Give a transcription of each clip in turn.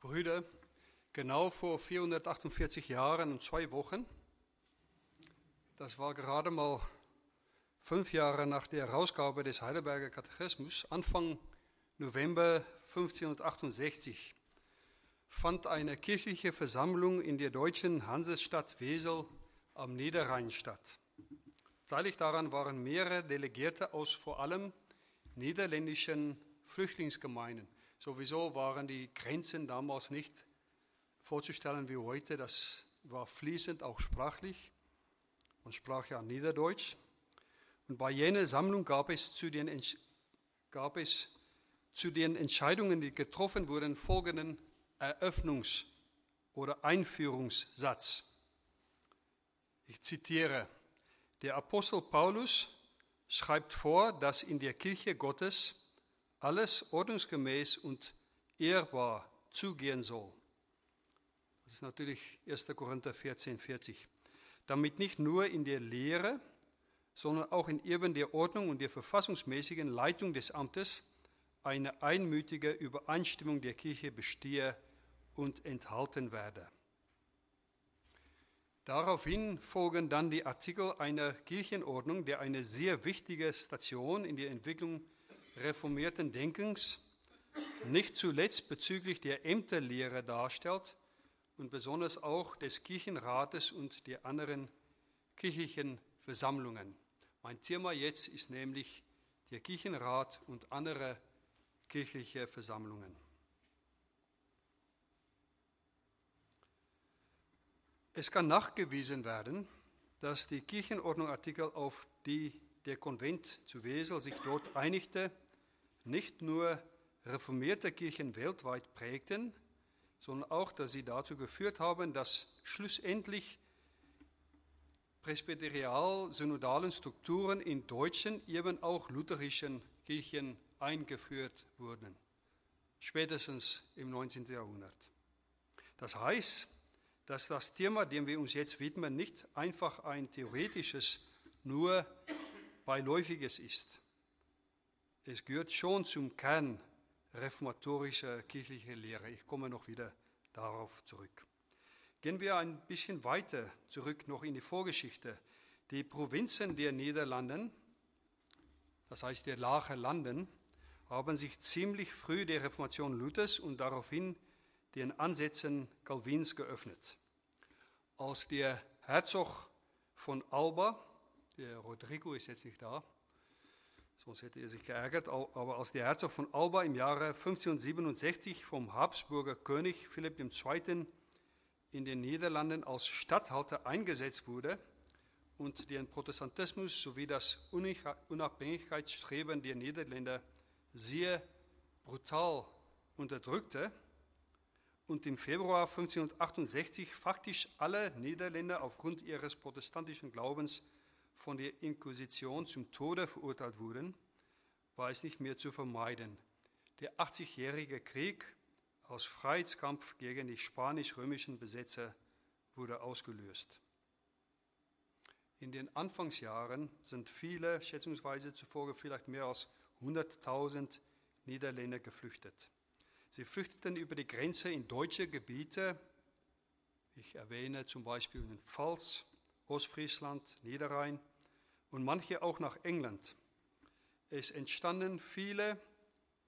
Brüder, genau vor 448 Jahren und zwei Wochen, das war gerade mal fünf Jahre nach der Herausgabe des Heidelberger Katechismus, Anfang November 1568, fand eine kirchliche Versammlung in der deutschen Hansestadt Wesel am Niederrhein statt. Beteiligt daran waren mehrere Delegierte aus vor allem niederländischen Flüchtlingsgemeinden. Sowieso waren die Grenzen damals nicht vorzustellen wie heute. Das war fließend, auch sprachlich. Man sprach ja Niederdeutsch. Und bei jener Sammlung gab es zu den, gab es zu den Entscheidungen, die getroffen wurden, folgenden Eröffnungs- oder Einführungssatz. Ich zitiere, der Apostel Paulus schreibt vor, dass in der Kirche Gottes alles ordnungsgemäß und ehrbar zugehen soll. Das ist natürlich 1. Korinther 14, 40. Damit nicht nur in der Lehre, sondern auch in eben der Ordnung und der verfassungsmäßigen Leitung des Amtes eine einmütige Übereinstimmung der Kirche bestehe und enthalten werde. Daraufhin folgen dann die Artikel einer Kirchenordnung, der eine sehr wichtige Station in der Entwicklung reformierten Denkens, nicht zuletzt bezüglich der Ämterlehre darstellt und besonders auch des Kirchenrates und der anderen kirchlichen Versammlungen. Mein Thema jetzt ist nämlich der Kirchenrat und andere kirchliche Versammlungen. Es kann nachgewiesen werden, dass die Kirchenordnung Artikel, auf die der Konvent zu Wesel sich dort einigte, nicht nur reformierte Kirchen weltweit prägten, sondern auch, dass sie dazu geführt haben, dass schlussendlich presbyterial-synodalen Strukturen in deutschen, eben auch lutherischen Kirchen eingeführt wurden, spätestens im 19. Jahrhundert. Das heißt, dass das Thema, dem wir uns jetzt widmen, nicht einfach ein theoretisches, nur beiläufiges ist. Es gehört schon zum Kern reformatorischer kirchlicher Lehre. Ich komme noch wieder darauf zurück. Gehen wir ein bisschen weiter zurück noch in die Vorgeschichte. Die Provinzen der Niederlanden, das heißt der Lache Landen, haben sich ziemlich früh der Reformation Luthers und daraufhin den Ansätzen Calvins geöffnet. Als der Herzog von Alba, der Rodrigo ist jetzt nicht da, sonst hätte er sich geärgert, aber als der Herzog von Alba im Jahre 1567 vom Habsburger König Philipp II. in den Niederlanden als Statthalter eingesetzt wurde und den Protestantismus sowie das Unabhängigkeitsstreben der Niederländer sehr brutal unterdrückte und im Februar 1568 faktisch alle Niederländer aufgrund ihres protestantischen Glaubens von der Inquisition zum Tode verurteilt wurden, war es nicht mehr zu vermeiden. Der 80-jährige Krieg aus Freiheitskampf gegen die spanisch-römischen Besetzer wurde ausgelöst. In den Anfangsjahren sind viele, schätzungsweise zufolge vielleicht mehr als 100.000 Niederländer geflüchtet. Sie flüchteten über die Grenze in deutsche Gebiete. Ich erwähne zum Beispiel den Pfalz, Ostfriesland, Niederrhein und manche auch nach England. Es entstanden viele,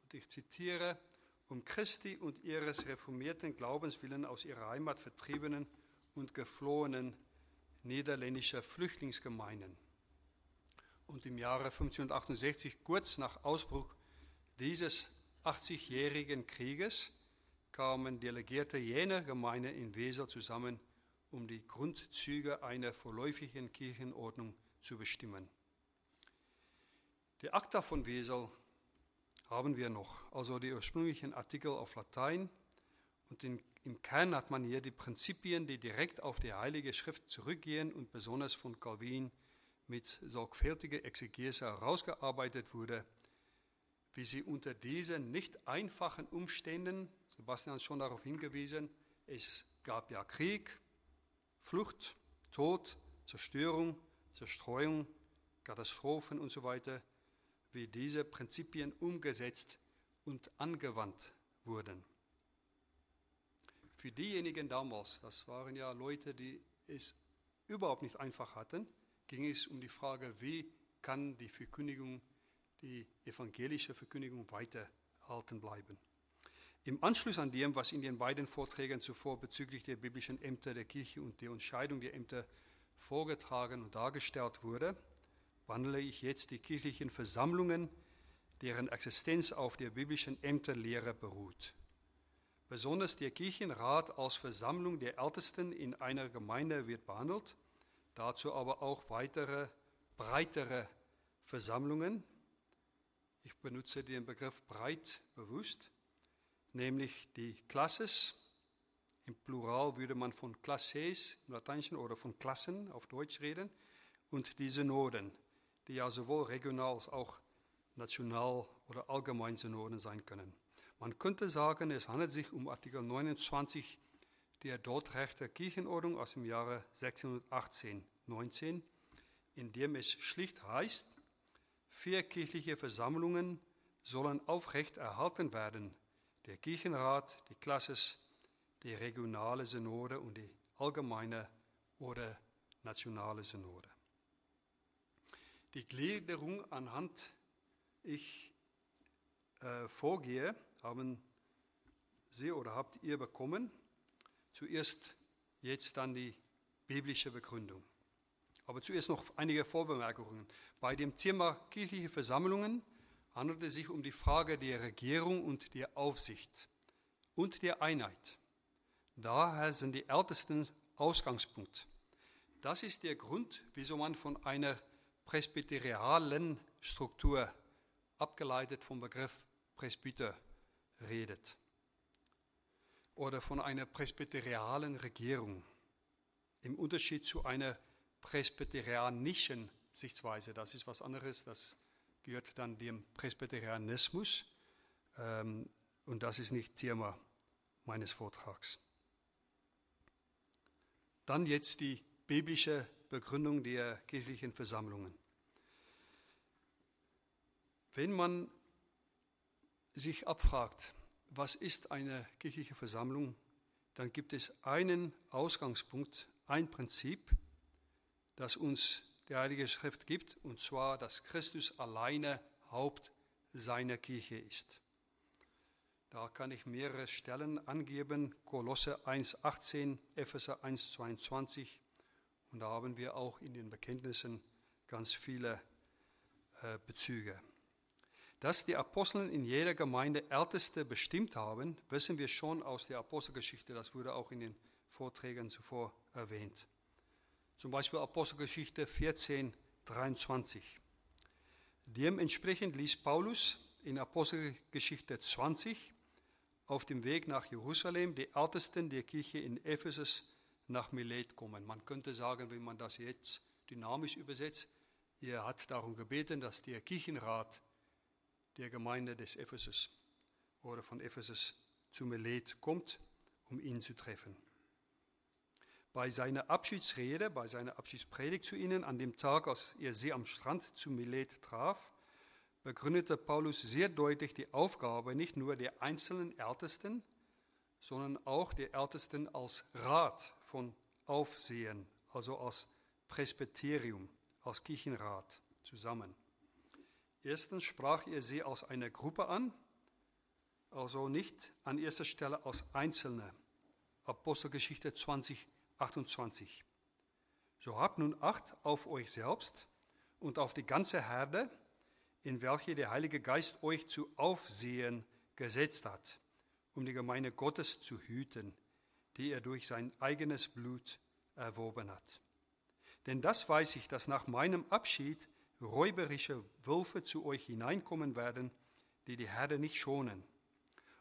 und ich zitiere, um Christi und ihres reformierten Glaubens willen aus ihrer Heimat vertriebenen und geflohenen niederländischer Flüchtlingsgemeinden. Und im Jahre 1568, kurz nach Ausbruch dieses 80-jährigen Krieges, kamen Delegierte jener Gemeinde in Weser zusammen, um die Grundzüge einer vorläufigen Kirchenordnung zu bestimmen. Die Akta von Wesel haben wir noch, also die ursprünglichen Artikel auf Latein. Und in, im Kern hat man hier die Prinzipien, die direkt auf die Heilige Schrift zurückgehen und besonders von Calvin mit sorgfältiger Exegese herausgearbeitet wurde, wie sie unter diesen nicht einfachen Umständen, Sebastian hat schon darauf hingewiesen, es gab ja Krieg, Flucht, Tod, Zerstörung, Zerstreuung, Katastrophen und so weiter, wie diese Prinzipien umgesetzt und angewandt wurden. Für diejenigen damals, das waren ja Leute, die es überhaupt nicht einfach hatten, ging es um die Frage, wie kann die Verkündigung, die evangelische Verkündigung weiterhalten bleiben. Im Anschluss an dem, was in den beiden Vorträgen zuvor bezüglich der biblischen Ämter der Kirche und der Entscheidung der Ämter vorgetragen und dargestellt wurde, wandle ich jetzt die kirchlichen Versammlungen, deren Existenz auf der biblischen Ämterlehre beruht. Besonders der Kirchenrat als Versammlung der Ältesten in einer Gemeinde wird behandelt, dazu aber auch weitere, breitere Versammlungen. Ich benutze den Begriff breit bewusst, nämlich die Klasses. Im Plural würde man von Klasses im Lateinischen oder von Klassen auf Deutsch reden und die Synoden, die ja sowohl regional als auch national oder allgemein Synoden sein können. Man könnte sagen, es handelt sich um Artikel 29 der Dortrechter Kirchenordnung aus dem Jahre 618, 19, in dem es schlicht heißt, vier kirchliche Versammlungen sollen aufrecht erhalten werden. Der Kirchenrat, die Klasses, die regionale Synode und die allgemeine oder nationale Synode. Die Gliederung anhand ich äh, vorgehe, haben Sie oder habt ihr bekommen. Zuerst jetzt dann die biblische Begründung. Aber zuerst noch einige Vorbemerkungen. Bei dem Thema kirchliche Versammlungen handelt es sich um die Frage der Regierung und der Aufsicht und der Einheit. Daher sind die Ältesten Ausgangspunkt. Das ist der Grund, wieso man von einer presbyterialen Struktur, abgeleitet vom Begriff Presbyter, redet. Oder von einer presbyterialen Regierung. Im Unterschied zu einer presbyterianischen Sichtweise, das ist was anderes, das gehört dann dem Presbyterianismus ähm, und das ist nicht Thema meines Vortrags. Dann jetzt die biblische Begründung der kirchlichen Versammlungen. Wenn man sich abfragt, was ist eine kirchliche Versammlung, dann gibt es einen Ausgangspunkt, ein Prinzip, das uns die Heilige Schrift gibt, und zwar, dass Christus alleine Haupt seiner Kirche ist. Da kann ich mehrere Stellen angeben, Kolosse 1,18, Epheser 1,22 und da haben wir auch in den Bekenntnissen ganz viele äh, Bezüge. Dass die Apostel in jeder Gemeinde Älteste bestimmt haben, wissen wir schon aus der Apostelgeschichte. Das wurde auch in den Vorträgen zuvor erwähnt. Zum Beispiel Apostelgeschichte 14, 23. Dementsprechend ließ Paulus in Apostelgeschichte 20 auf dem Weg nach Jerusalem die Ältesten der Kirche in Ephesus nach Milet kommen. Man könnte sagen, wenn man das jetzt dynamisch übersetzt, er hat darum gebeten, dass der Kirchenrat der Gemeinde des Ephesus oder von Ephesus zu Milet kommt, um ihn zu treffen. Bei seiner Abschiedsrede, bei seiner Abschiedspredigt zu ihnen, an dem Tag, als er sie am Strand zu Milet traf, begründete Paulus sehr deutlich die Aufgabe nicht nur der einzelnen Ältesten, sondern auch der Ältesten als Rat von Aufsehen, also als Presbyterium, als Kirchenrat zusammen. Erstens sprach er sie als eine Gruppe an, also nicht an erster Stelle als Einzelne. Apostelgeschichte 20, 28. So habt nun Acht auf euch selbst und auf die ganze Herde, in welche der Heilige Geist euch zu Aufsehen gesetzt hat, um die Gemeinde Gottes zu hüten, die er durch sein eigenes Blut erworben hat. Denn das weiß ich, dass nach meinem Abschied räuberische Wölfe zu euch hineinkommen werden, die die Herde nicht schonen.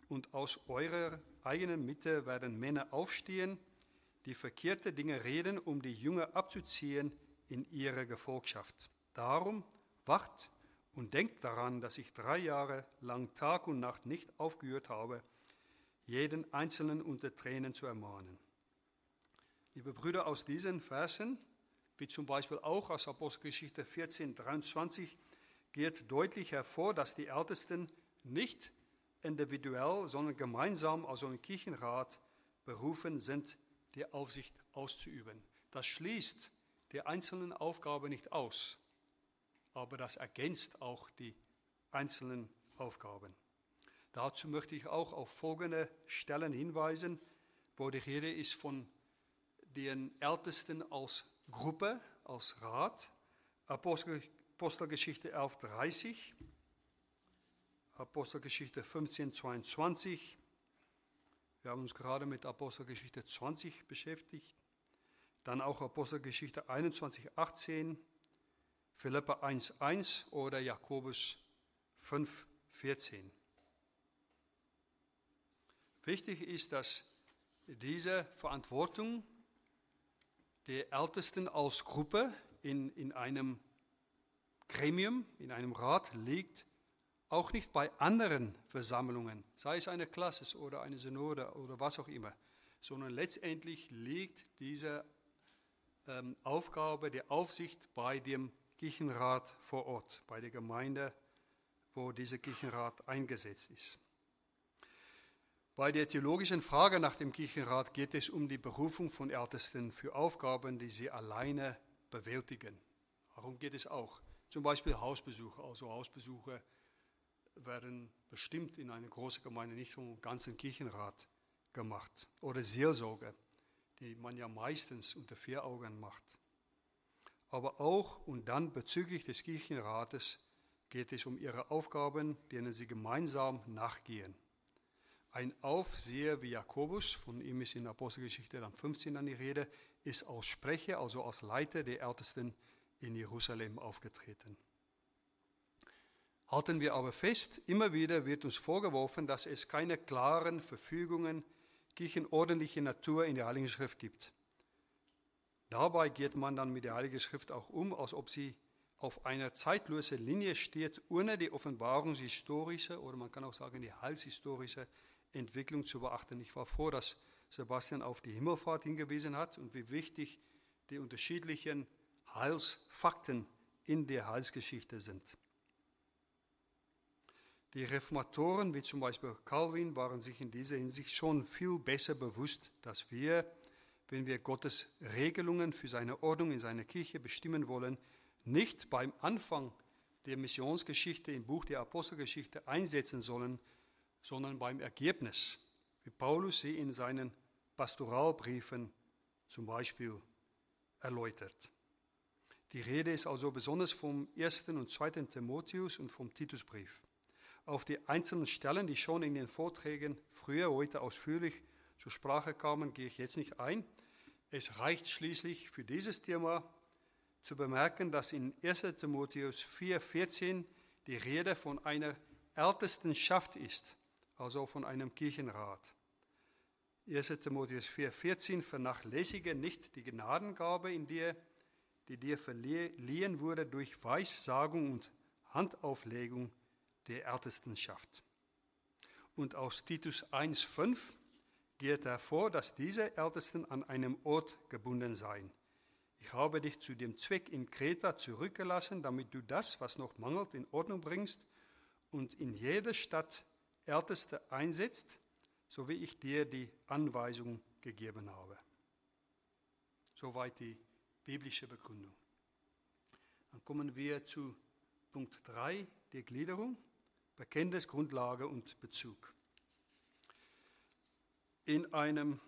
Und aus eurer eigenen Mitte werden Männer aufstehen, die verkehrte Dinge reden, um die Jünger abzuziehen in ihre Gefolgschaft. Darum wacht und denkt daran, dass ich drei Jahre lang Tag und Nacht nicht aufgehört habe, jeden Einzelnen unter Tränen zu ermahnen. Liebe Brüder, aus diesen Versen wie zum Beispiel auch aus Apostelgeschichte 14, 23, geht deutlich hervor, dass die Ältesten nicht individuell, sondern gemeinsam, also im Kirchenrat, berufen sind, die Aufsicht auszuüben. Das schließt die einzelnen Aufgaben nicht aus, aber das ergänzt auch die einzelnen Aufgaben. Dazu möchte ich auch auf folgende Stellen hinweisen, wo die Rede ist von den Ältesten als Gruppe, als Rat. Apostelgeschichte 11.30, Apostelgeschichte 15.22. Wir haben uns gerade mit Apostelgeschichte 20 beschäftigt. Dann auch Apostelgeschichte 21.18, Philippa 1.1 oder Jakobus 5.14. Wichtig ist, dass diese Verantwortung der Ältesten als Gruppe in, in einem Gremium, in einem Rat liegt, auch nicht bei anderen Versammlungen, sei es eine Klasse oder eine Synode oder was auch immer, sondern letztendlich liegt diese ähm, Aufgabe der Aufsicht bei dem Kirchenrat vor Ort, bei der Gemeinde, wo dieser Kirchenrat eingesetzt ist. Bei der theologischen Frage nach dem Kirchenrat geht es um die Berufung von Ältesten für Aufgaben, die sie alleine bewältigen. Darum geht es auch. Zum Beispiel Hausbesuche. Also Hausbesuche werden bestimmt in einer großen Gemeinde nicht vom ganzen Kirchenrat gemacht. Oder Seelsorge, die man ja meistens unter vier Augen macht. Aber auch und dann bezüglich des Kirchenrates geht es um ihre Aufgaben, denen sie gemeinsam nachgehen. Ein Aufseher wie Jakobus, von ihm ist in Apostelgeschichte dann 15 an die Rede, ist als Sprecher, also als Leiter der Ältesten in Jerusalem aufgetreten. Halten wir aber fest, immer wieder wird uns vorgeworfen, dass es keine klaren Verfügungen kirchenordentlicher Natur in der Heiligen Schrift gibt. Dabei geht man dann mit der Heiligen Schrift auch um, als ob sie auf einer zeitlosen Linie steht, ohne die offenbarungshistorische oder man kann auch sagen die heilshistorische Entwicklung zu beachten. Ich war froh, dass Sebastian auf die Himmelfahrt hingewiesen hat und wie wichtig die unterschiedlichen Heilsfakten in der Heilsgeschichte sind. Die Reformatoren, wie zum Beispiel Calvin, waren sich in dieser Hinsicht schon viel besser bewusst, dass wir, wenn wir Gottes Regelungen für seine Ordnung in seiner Kirche bestimmen wollen, nicht beim Anfang der Missionsgeschichte im Buch der Apostelgeschichte einsetzen sollen, sondern beim Ergebnis, wie Paulus sie in seinen Pastoralbriefen zum Beispiel erläutert. Die Rede ist also besonders vom ersten und zweiten Timotheus und vom Titusbrief. Auf die einzelnen Stellen, die schon in den Vorträgen früher heute ausführlich zur Sprache kamen, gehe ich jetzt nicht ein. Es reicht schließlich für dieses Thema zu bemerken, dass in 1 Timotheus 4,14 die Rede von einer Ältestenschaft ist, also von einem Kirchenrat. 1. Timotheus 4,14 vernachlässige nicht die Gnadengabe in dir, die dir verliehen wurde durch Weissagung und Handauflegung der Ältestenschaft. Und aus Titus 1,5 geht hervor, dass diese Ältesten an einem Ort gebunden seien. Ich habe dich zu dem Zweck in Kreta zurückgelassen, damit du das, was noch mangelt, in Ordnung bringst und in jeder Stadt Älteste einsetzt, so wie ich dir die Anweisung gegeben habe. Soweit die biblische Begründung. Dann kommen wir zu Punkt 3 der Gliederung, Bekenntnis, Grundlage und Bezug. In einem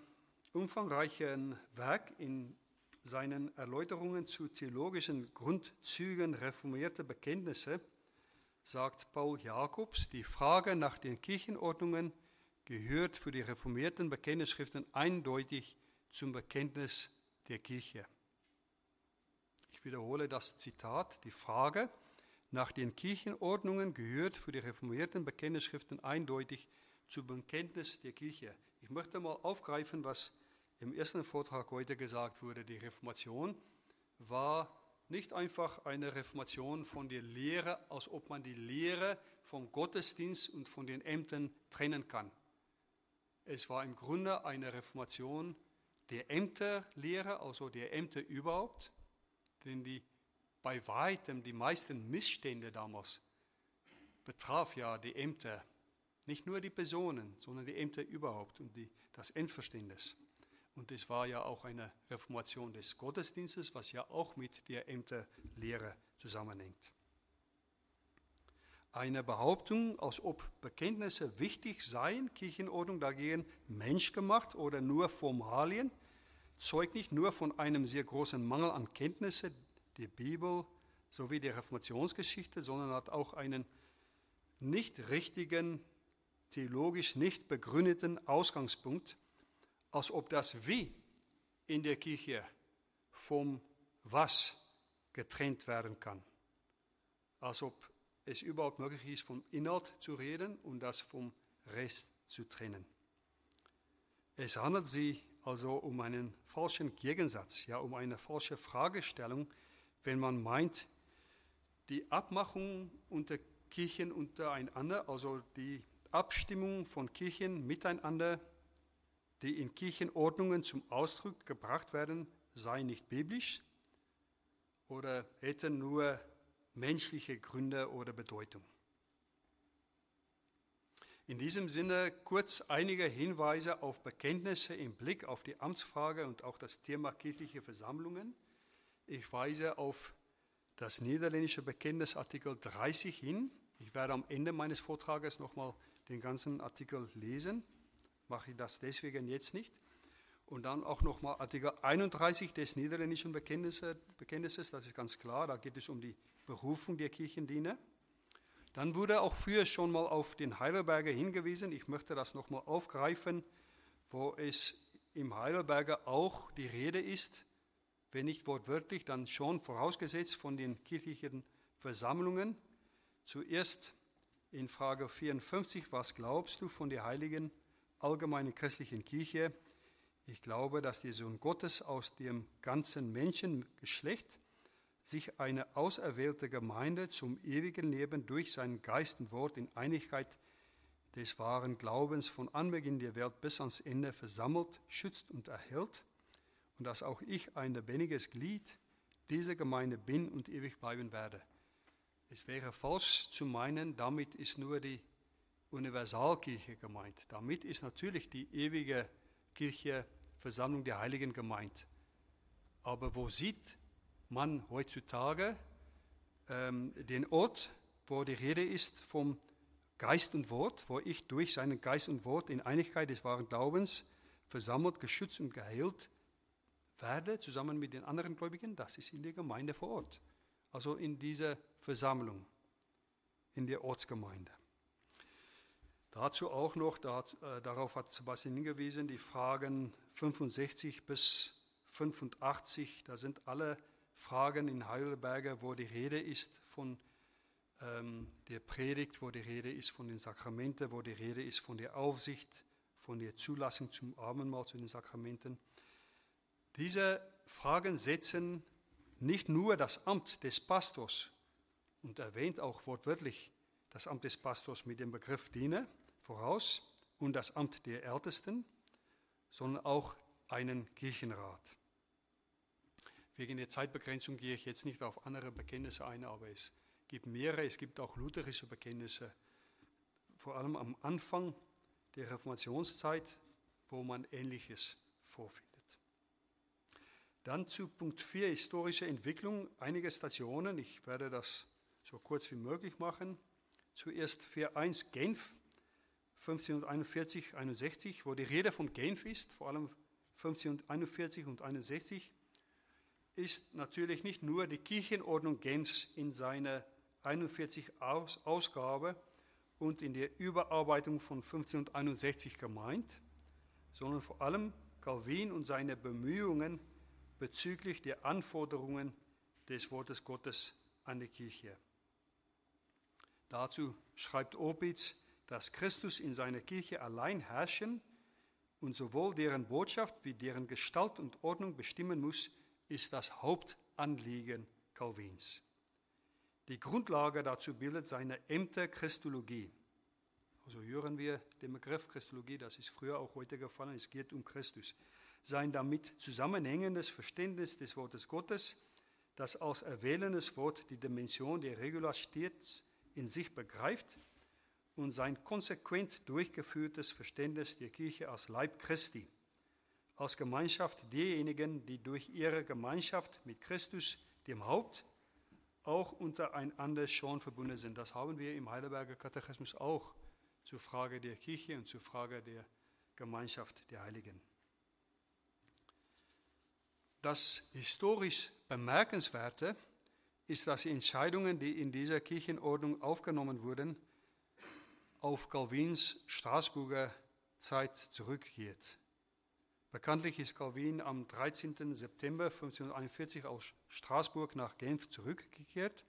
umfangreichen Werk in seinen Erläuterungen zu theologischen Grundzügen reformierter Bekenntnisse sagt Paul Jakobs, die Frage nach den Kirchenordnungen gehört für die reformierten Bekenntnisschriften eindeutig zum Bekenntnis der Kirche. Ich wiederhole das Zitat. Die Frage nach den Kirchenordnungen gehört für die reformierten Bekenntnisschriften eindeutig zum Bekenntnis der Kirche. Ich möchte mal aufgreifen, was im ersten Vortrag heute gesagt wurde. Die Reformation war nicht einfach eine Reformation von der Lehre, als ob man die Lehre vom Gottesdienst und von den Ämtern trennen kann. Es war im Grunde eine Reformation der Ämterlehre, also der Ämter überhaupt, denn die bei weitem die meisten Missstände damals betraf ja die Ämter Nicht nur die Personen, sondern die Ämter überhaupt und die, das Endverständnis. Und es war ja auch eine Reformation des Gottesdienstes, was ja auch mit der Ämterlehre zusammenhängt. Eine Behauptung, als ob Bekenntnisse wichtig seien, Kirchenordnung dagegen menschgemacht oder nur Formalien, zeugt nicht nur von einem sehr großen Mangel an Kenntnisse der Bibel sowie der Reformationsgeschichte, sondern hat auch einen nicht richtigen, theologisch nicht begründeten Ausgangspunkt, als ob das Wie in der Kirche vom Was getrennt werden kann. Als ob es überhaupt möglich ist, vom Inhalt zu reden und das vom Rest zu trennen. Es handelt sich also um einen falschen Gegensatz, ja um eine falsche Fragestellung, wenn man meint, die Abmachung unter Kirchen untereinander, also die Abstimmung von Kirchen miteinander, die in Kirchenordnungen zum Ausdruck gebracht werden, sei nicht biblisch oder hätten nur menschliche Gründe oder Bedeutung. In diesem Sinne kurz einige Hinweise auf Bekenntnisse im Blick auf die Amtsfrage und auch das Thema kirchliche Versammlungen. Ich weise auf das niederländische Bekenntnis Artikel 30 hin. Ich werde am Ende meines Vortrages nochmal den ganzen Artikel lesen. Mache ich das deswegen jetzt nicht. Und dann auch nochmal Artikel 31 des niederländischen Bekenntnisses, das ist ganz klar, da geht es um die Berufung der Kirchendiener. Dann wurde auch früher schon mal auf den Heidelberger hingewiesen. Ich möchte das nochmal aufgreifen, wo es im Heidelberger auch die Rede ist, wenn nicht wortwörtlich, dann schon vorausgesetzt von den kirchlichen Versammlungen. Zuerst in Frage 54, was glaubst du von der heiligen allgemeinen christlichen Kirche? Ich glaube, dass der Sohn Gottes aus dem ganzen Menschengeschlecht sich eine auserwählte Gemeinde zum ewigen Leben durch sein Geist und Wort in Einigkeit des wahren Glaubens von Anbeginn der Welt bis ans Ende versammelt, schützt und erhält und dass auch ich ein lebendiges Glied dieser Gemeinde bin und ewig bleiben werde. Es wäre falsch zu meinen, damit ist nur die Universalkirche gemeint. Damit ist natürlich die ewige Kirche, Versammlung der Heiligen gemeint. Aber wo sieht man heutzutage ähm, den Ort, wo die Rede ist vom Geist und Wort, wo ich durch seinen Geist und Wort in Einigkeit des wahren Glaubens versammelt, geschützt und geheilt werde, zusammen mit den anderen Gläubigen, das ist in der Gemeinde vor Ort. Also in dieser Versammlung, in der Ortsgemeinde. Dazu auch noch, äh, darauf hat Sebastian hingewiesen, die Fragen 65 bis 85, da sind alle Fragen in Heidelberger, wo die Rede ist von ähm, der Predigt, wo die Rede ist von den Sakramenten, wo die Rede ist von der Aufsicht, von der Zulassung zum Abendmahl, zu den Sakramenten. Diese Fragen setzen nicht nur das Amt des Pastors und erwähnt auch wortwörtlich das Amt des Pastors mit dem Begriff Diener voraus und das Amt der Ältesten, sondern auch einen Kirchenrat. Wegen der Zeitbegrenzung gehe ich jetzt nicht auf andere Bekenntnisse ein, aber es gibt mehrere. Es gibt auch lutherische Bekenntnisse, vor allem am Anfang der Reformationszeit, wo man Ähnliches vorfindet. Dann zu Punkt 4, historische Entwicklung, einige Stationen. Ich werde das so kurz wie möglich machen. Zuerst 4.1 Genf, 1541, 61, wo die Rede von Genf ist, vor allem 1541 und 61 ist natürlich nicht nur die Kirchenordnung Genfs in seiner 41 Aus Ausgabe und in der Überarbeitung von 1561 gemeint, sondern vor allem Calvin und seine Bemühungen bezüglich der Anforderungen des Wortes Gottes an die Kirche. Dazu schreibt Opitz, dass Christus in seiner Kirche allein herrschen und sowohl deren Botschaft wie deren Gestalt und Ordnung bestimmen muss, ist das Hauptanliegen Calvins. Die Grundlage dazu bildet seine Ämter Christologie. Also hören wir den Begriff Christologie, das ist früher auch heute gefallen, es geht um Christus. Sein damit zusammenhängendes Verständnis des Wortes Gottes, das als erwählendes Wort die Dimension der Regula stets in sich begreift und sein konsequent durchgeführtes Verständnis der Kirche als Leib Christi, als Gemeinschaft derjenigen, die durch ihre Gemeinschaft mit Christus, dem Haupt, auch untereinander schon verbunden sind. Das haben wir im Heidelberger Katechismus auch zur Frage der Kirche und zur Frage der Gemeinschaft der Heiligen. Das historisch Bemerkenswerte ist, dass die Entscheidungen, die in dieser Kirchenordnung aufgenommen wurden, auf Calvins Straßburger Zeit zurückgeht. Bekanntlich ist Calvin am 13. September 1541 aus Straßburg nach Genf zurückgekehrt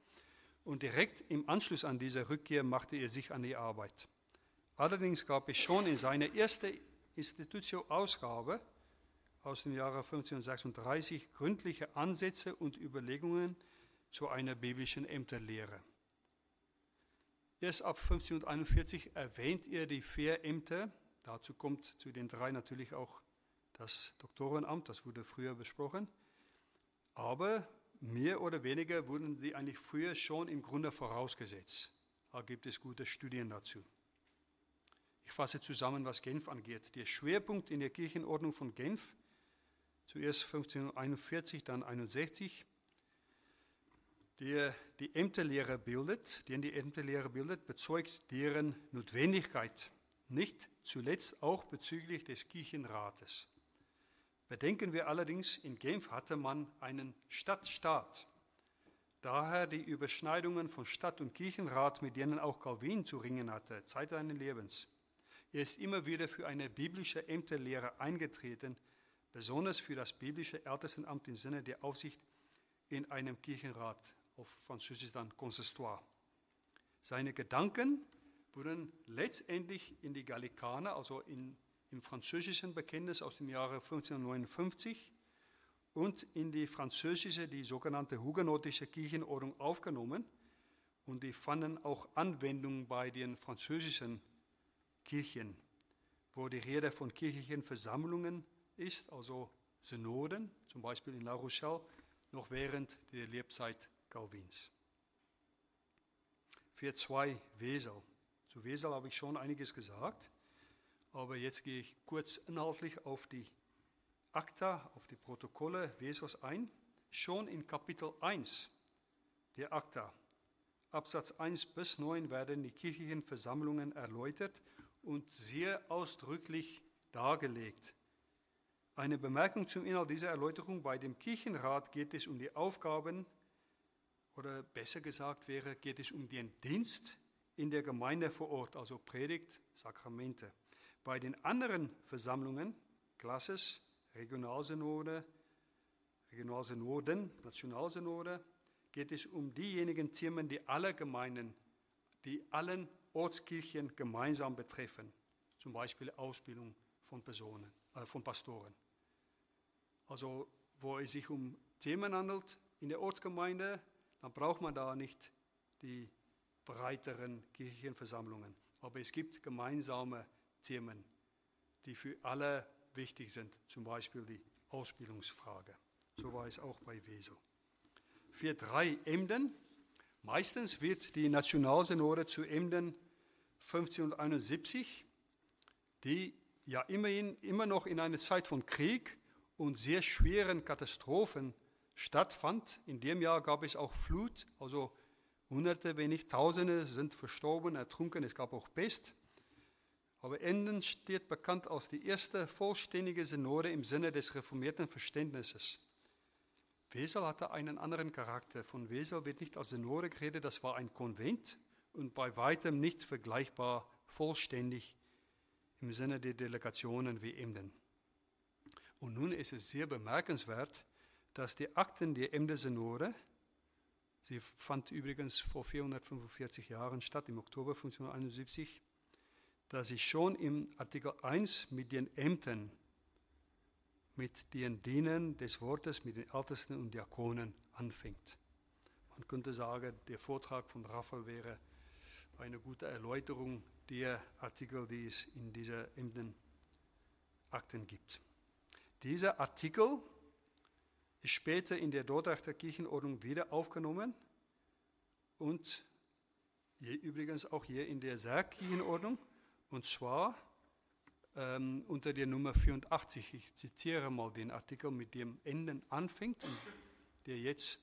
und direkt im Anschluss an diese Rückkehr machte er sich an die Arbeit. Allerdings gab es schon in seiner ersten Institutio-Ausgabe aus dem Jahre 1536 gründliche Ansätze und Überlegungen zu einer biblischen Ämterlehre. Erst ab 1541 erwähnt er die vier Ämter. Dazu kommt zu den drei natürlich auch das Doktorenamt, das wurde früher besprochen. Aber mehr oder weniger wurden sie eigentlich früher schon im Grunde vorausgesetzt. Da gibt es gute Studien dazu. Ich fasse zusammen, was Genf angeht. Der Schwerpunkt in der Kirchenordnung von Genf, zuerst 1541, dann 61, der die Ämterlehre bildet, den die Ämterlehre bildet, bezeugt deren Notwendigkeit, nicht zuletzt auch bezüglich des Kirchenrates. Bedenken wir allerdings, in Genf hatte man einen Stadtstaat. Daher die Überschneidungen von Stadt- und Kirchenrat, mit denen auch Calvin zu ringen hatte, Zeit seines Lebens. Er ist immer wieder für eine biblische Ämterlehre eingetreten, besonders für das biblische Ältestenamt im Sinne der Aufsicht in einem Kirchenrat auf Französisch dann Consistoire. Seine Gedanken wurden letztendlich in die Gallicaner, also in, im französischen Bekenntnis aus dem Jahre 1559 und in die französische, die sogenannte hugenotische Kirchenordnung aufgenommen und die fanden auch Anwendung bei den französischen Kirchen, wo die Rede von kirchlichen Versammlungen ist, also Synoden, zum Beispiel in La Rochelle, noch während der Lebzeit Calvins. 4.2 Wesel. Zu Wesel habe ich schon einiges gesagt, aber jetzt gehe ich kurz inhaltlich auf die Akta, auf die Protokolle Wesels ein. Schon in Kapitel 1 der Akta, Absatz 1 bis 9, werden die kirchlichen Versammlungen erläutert und sehr ausdrücklich dargelegt. Eine Bemerkung zum Inhalt dieser Erläuterung. Bei dem Kirchenrat geht es um die Aufgaben oder besser gesagt wäre, geht es um den Dienst in der Gemeinde vor Ort, also Predigt, Sakramente. Bei den anderen Versammlungen, Klasses, Regionalsynode, Regionalsynoden, Nationalsynode, geht es um diejenigen Themen, die alle Gemeinden, die allen Ortskirchen gemeinsam betreffen, zum Beispiel Ausbildung von Personen, von Pastoren. Also wo es sich um Themen handelt in der Ortsgemeinde, dann braucht man da nicht die breiteren Kirchenversammlungen. Aber es gibt gemeinsame Themen, die für alle wichtig sind, zum Beispiel die Ausbildungsfrage. So war es auch bei Wesel. Für drei Emden. Meistens wird die Nationalsynode zu Emden 1571, die ja immerhin immer noch in einer Zeit von Krieg und sehr schweren Katastrophen stattfand. In dem Jahr gab es auch Flut, also Hunderte, wenn nicht Tausende sind verstorben, ertrunken. Es gab auch Pest. Aber Enden steht bekannt als die erste vollständige Synode im Sinne des reformierten Verständnisses. Wesel hatte einen anderen Charakter. Von Wesel wird nicht als Synode geredet, das war ein Konvent und bei weitem nicht vergleichbar vollständig im Sinne der Delegationen wie Emden. Und nun ist es sehr bemerkenswert, dass die Akten der Emder Synode, sie fand übrigens vor 445 Jahren statt, im Oktober 1571, dass sie schon im Artikel 1 mit den Ämtern, mit den Dienern des Wortes, mit den Ältesten und Diakonen anfängt. Man könnte sagen, der Vortrag von Raphael wäre eine gute Erläuterung der Artikel, die es in dieser Ämterakten gibt. Dieser Artikel ist später in der Dordrechter Kirchenordnung wieder aufgenommen und hier, übrigens auch hier in der Sargkirchenordnung, und zwar ähm, unter der Nummer 84. Ich zitiere mal den Artikel, mit dem Enden anfängt der jetzt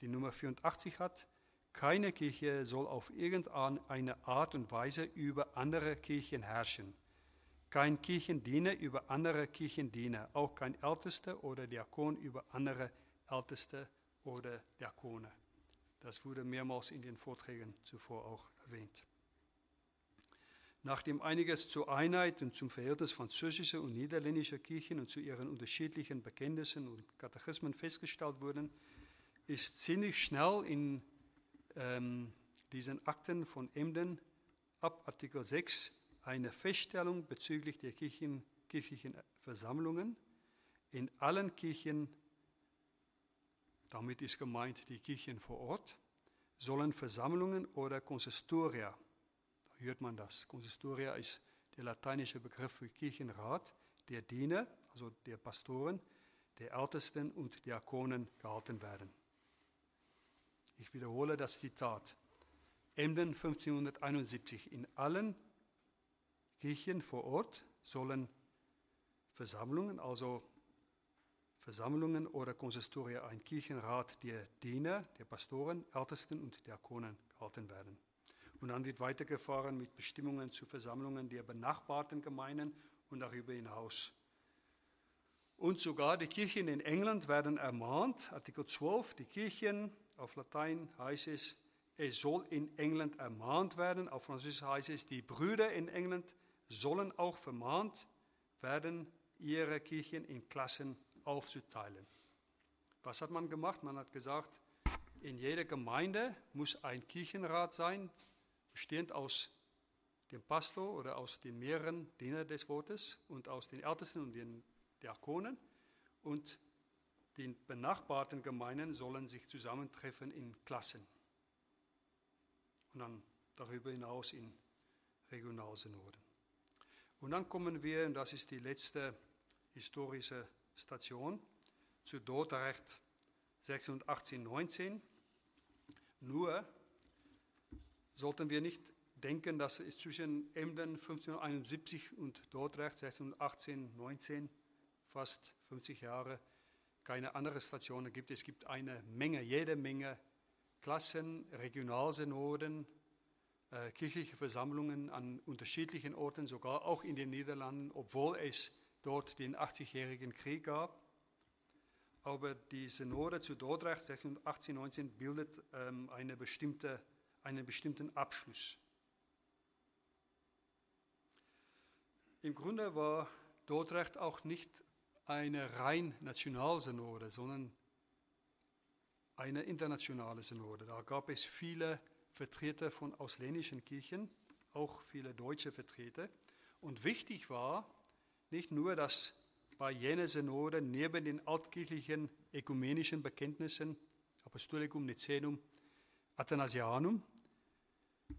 die Nummer 84 hat. Keine Kirche soll auf irgendeine Art und Weise über andere Kirchen herrschen. Kein Kirchendiener über andere Kirchendiener, auch kein Ältester oder Diakon über andere Älteste oder Diakone. Das wurde mehrmals in den Vorträgen zuvor auch erwähnt. Nachdem einiges zur Einheit und zum Verhältnis französischer und niederländischer Kirchen und zu ihren unterschiedlichen Bekenntnissen und Katechismen festgestellt wurden, ist ziemlich schnell in ähm, diesen Akten von Emden ab Artikel 6 eine Feststellung bezüglich der Kirchen, kirchlichen Versammlungen in allen Kirchen, damit ist gemeint die Kirchen vor Ort, sollen Versammlungen oder Konsistoria hört man das. Consistoria ist der lateinische Begriff für Kirchenrat, der Diener, also der Pastoren, der Ältesten und Diakonen gehalten werden. Ich wiederhole das Zitat. Emden 1571. In allen Kirchen vor Ort sollen Versammlungen, also Versammlungen oder Konsistoria, ein Kirchenrat der Diener, der Pastoren, Ältesten und Diakonen gehalten werden. Und dann wird weitergefahren mit Bestimmungen zu Versammlungen der benachbarten Gemeinden und darüber hinaus. Und sogar die Kirchen in England werden ermahnt, Artikel 12, die Kirchen, auf Latein heißt es, es soll in England ermahnt werden, auf Französisch heißt es, die Brüder in England sollen auch vermahnt werden, ihre Kirchen in Klassen aufzuteilen. Was hat man gemacht? Man hat gesagt, in jeder Gemeinde muss ein Kirchenrat sein, bestehend aus dem Pastor oder aus den mehreren Dienern des Wortes und aus den Ältesten und den Diakonen. Und die benachbarten Gemeinden sollen sich zusammentreffen in Klassen. Und dann darüber hinaus in Regionalsynoden. Und dann kommen wir, und das ist die letzte historische Station, zu Dordrecht 1618, 19. Nur sollten wir nicht denken, dass es zwischen Emden 1571 und Dordrecht 1618, 19, fast 50 Jahre, keine andere Stationen gibt. Es gibt eine Menge, jede Menge Klassen, Regionalsynoden, äh, kirchliche Versammlungen an unterschiedlichen Orten, sogar auch in den Niederlanden, obwohl es dort den 80-jährigen Krieg gab. Aber die Synode zu Dordrecht 1618, 19 bildet ähm, eine bestimmte einen bestimmten Abschluss. Im Grunde war Dordrecht auch nicht eine rein Nationalsynode, sondern eine internationale Synode. Da gab es viele Vertreter von ausländischen Kirchen, auch viele deutsche Vertreter. Und wichtig war nicht nur, dass bei jener Synode neben den altkirchlichen ökumenischen Bekenntnissen, Apostolicum, Nicenum, Athanasianum,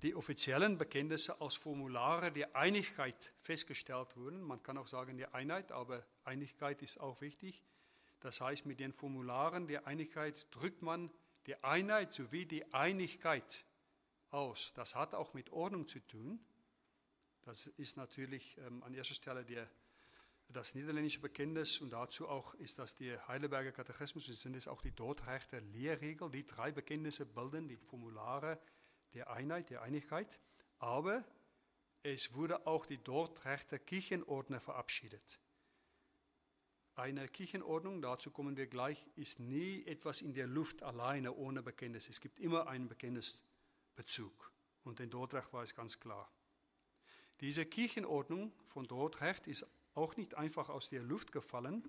die offiziellen Bekenntnisse als Formulare der Einigkeit festgestellt wurden. Man kann auch sagen der Einheit, aber Einigkeit ist auch wichtig. Das heißt, mit den Formularen der Einigkeit drückt man die Einheit sowie die Einigkeit aus. Das hat auch mit Ordnung zu tun. Das ist natürlich ähm, an erster Stelle der, das niederländische Bekenntnis und dazu auch ist das der Heidelberger Katechismus und sind es auch die Dordrechter Lehrregel. Die drei Bekenntnisse bilden die Formulare der Einheit, der Einigkeit, aber es wurde auch die Dordrechter Kirchenordner verabschiedet. Eine Kirchenordnung, dazu kommen wir gleich, ist nie etwas in der Luft alleine ohne Bekenntnis. Es gibt immer einen Bekenntnisbezug. Und in Dordrecht war es ganz klar. Diese Kirchenordnung von Dordrecht ist auch nicht einfach aus der Luft gefallen,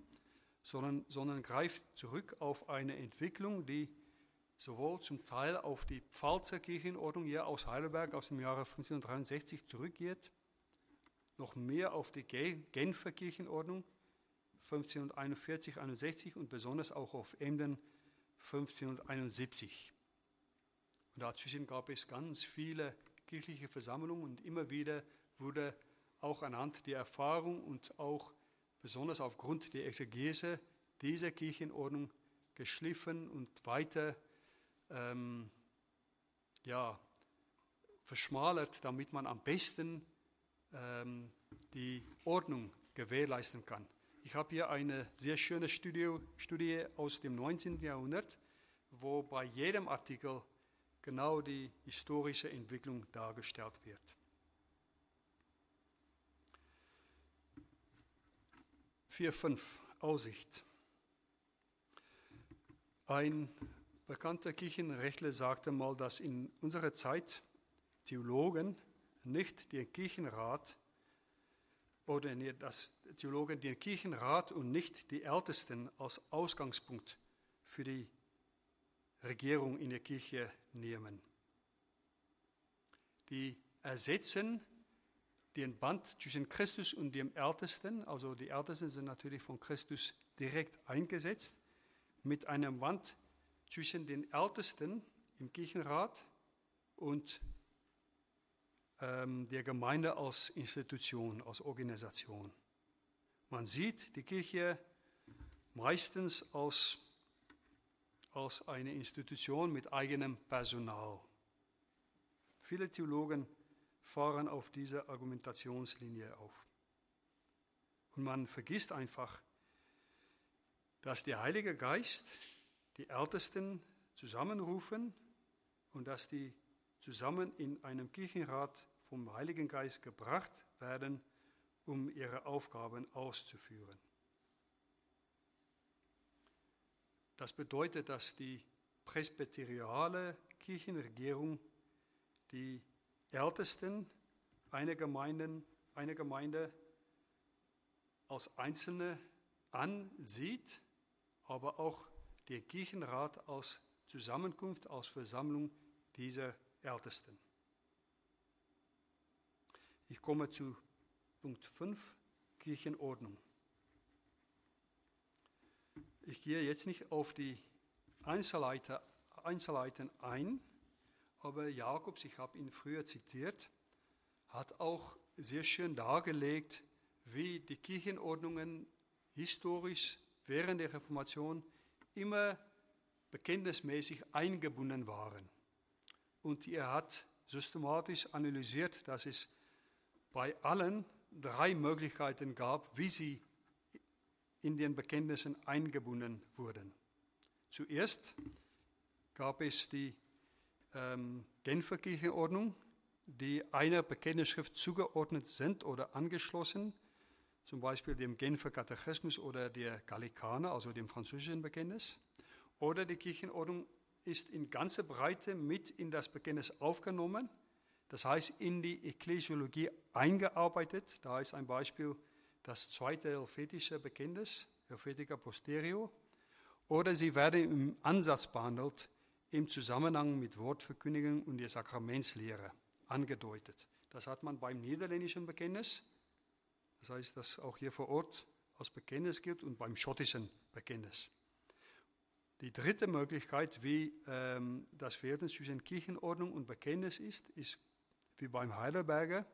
sondern, sondern greift zurück auf eine Entwicklung, die sowohl zum Teil auf die Pfalzer Kirchenordnung hier aus Heidelberg aus dem Jahre 1563 zurückgeht, noch mehr auf die Genfer Kirchenordnung 1541, 61 und besonders auch auf Emden 1571. Und dazwischen gab es ganz viele kirchliche Versammlungen und immer wieder wurde auch anhand der Erfahrung und auch besonders aufgrund der Exegese dieser Kirchenordnung geschliffen und weiter ähm, ja, verschmalert, damit man am besten ähm, die Ordnung gewährleisten kann. Ich habe hier eine sehr schöne Studie, Studie aus dem 19. Jahrhundert, wo bei jedem Artikel genau die historische Entwicklung dargestellt wird. Vier, fünf Aussicht. Ein bekannter Kirchenrechtler sagte mal, dass in unserer Zeit Theologen nicht den Kirchenrat oder dass Theologen den Kirchenrat und nicht die Ältesten als Ausgangspunkt für die Regierung in der Kirche nehmen. Die ersetzen den Band zwischen Christus und dem Ältesten, also die Ältesten sind natürlich von Christus direkt eingesetzt, mit einem Band zwischen den Ältesten im Kirchenrat und ähm, der Gemeinde als Institution, als Organisation. Man sieht die Kirche meistens als, als eine Institution mit eigenem Personal. Viele Theologen fahren auf diese Argumentationslinie auf. Und man vergisst einfach, dass der Heilige Geist die Ältesten zusammenrufen und dass die zusammen in einem Kirchenrat vom Heiligen Geist gebracht werden, um ihre Aufgaben auszuführen. Das bedeutet, dass die presbyteriale Kirchenregierung die Ältesten einer Gemeinde, eine Gemeinde als Einzelne ansieht, aber auch den Kirchenrat als Zusammenkunft, als Versammlung dieser Ältesten. Ich komme zu Punkt 5, Kirchenordnung. Ich gehe jetzt nicht auf die Einzelheiten ein, aber Jakobs, ich habe ihn früher zitiert, hat auch sehr schön dargelegt, wie die Kirchenordnungen historisch während der Reformation immer bekenntnismäßig eingebunden waren. Und er hat systematisch analysiert, dass es bei allen drei Möglichkeiten gab, wie sie in den Bekenntnissen eingebunden wurden. Zuerst gab es die ähm, Genfer Kirchenordnung, die einer Bekenntnisschrift zugeordnet sind oder angeschlossen, zum Beispiel dem Genfer Katechismus oder der Gallicaner, also dem französischen Bekenntnis, oder die Kirchenordnung ist in ganzer Breite mit in das Bekenntnis aufgenommen, das heißt in die Ekklesiologie eingearbeitet. Da ist ein Beispiel das zweite helvetische Bekenntnis, Helvetica Posterio. Oder sie werden im Ansatz behandelt, im Zusammenhang mit Wortverkündigung und der Sakramentslehre angedeutet. Das hat man beim niederländischen Bekenntnis, das heißt, das auch hier vor Ort als Bekenntnis gilt, und beim schottischen Bekenntnis. Die dritte Möglichkeit, wie ähm, das Verhältnis zwischen Kirchenordnung und Bekenntnis ist, ist wie beim Heidelberger,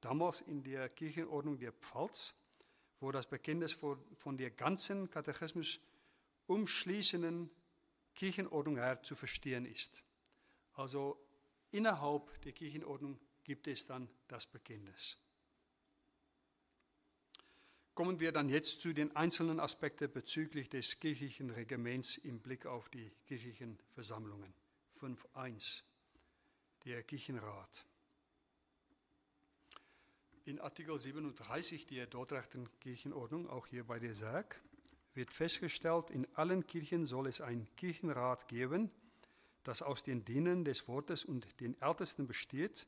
damals in der Kirchenordnung der Pfalz, wo das Bekenntnis von der ganzen Katechismus umschließenden Kirchenordnung her zu verstehen ist. Also innerhalb der Kirchenordnung gibt es dann das Bekenntnis. Kommen wir dann jetzt zu den einzelnen Aspekten bezüglich des kirchlichen Regiments im Blick auf die kirchlichen Versammlungen. 5.1. Der Kirchenrat. In Artikel 37 der Dordrechten Kirchenordnung, auch hier bei der SAG, wird festgestellt, in allen Kirchen soll es einen Kirchenrat geben, das aus den Dienern des Wortes und den Ältesten besteht